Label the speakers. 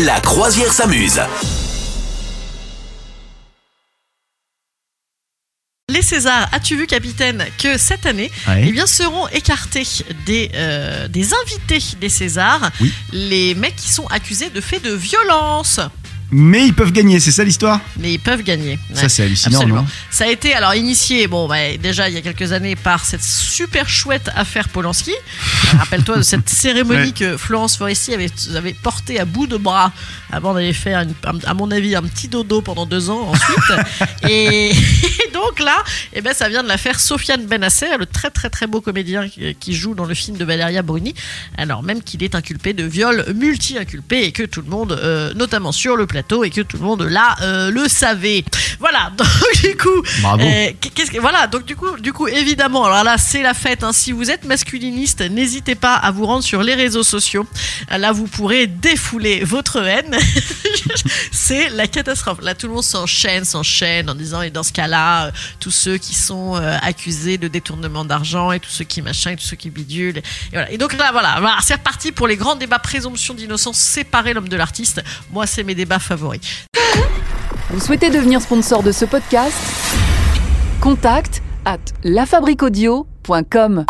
Speaker 1: La croisière s'amuse.
Speaker 2: Les Césars, as-tu vu, capitaine, que cette année,
Speaker 3: Ouais.
Speaker 2: eh bien, seront écartés des, euh, des invités des Césars,
Speaker 3: Oui.
Speaker 2: les mecs qui sont accusés de faits de violence.
Speaker 3: Mais ils peuvent gagner, c'est ça l'histoire
Speaker 2: Mais ils peuvent gagner.
Speaker 3: Ça c'est hallucinant,
Speaker 2: Absolument.
Speaker 3: non
Speaker 2: Ça a été alors initié, bon, bah, déjà il y a quelques années par cette super chouette affaire Polanski. Euh, Rappelle-toi de cette cérémonie
Speaker 3: Ouais.
Speaker 2: que Florence Foresti avait, avait portée à bout de bras avant d'aller faire, une- à mon avis, un petit dodo pendant deux ans ensuite. et, et donc là, eh ben, ça vient de l'affaire Sofiane Benasser, le très très très beau comédien qui, qui joue dans le film de Valéria Bruni, alors même qu'il est inculpé de viol multi-inculpé et que tout le monde, euh, notamment sur le plateau, et que tout le monde là euh, le savait. Voilà, donc du coup,
Speaker 3: Bravo.
Speaker 2: euh, qu'est-ce que voilà, donc du coup, du coup, évidemment, alors là, c'est la fête. hein. Si vous êtes masculiniste, n'hésitez pas à vous rendre sur les réseaux sociaux. Là, vous pourrez défouler votre haine. c'est la catastrophe. Là, tout le monde s'enchaîne, s'enchaîne en disant, et dans ce cas-là, euh, tous ceux qui sont euh, accusés de détournement d'argent et tous ceux qui machin, et tous ceux qui bidulent. Et, voilà. donc là, voilà, voilà c'est reparti pour les grands débats présomption d'innocence, séparer l'homme de l'artiste. Moi, c'est mes débats favoris.
Speaker 4: Vous souhaitez devenir sponsor de ce podcast? Contact à lafabriquaudio.com.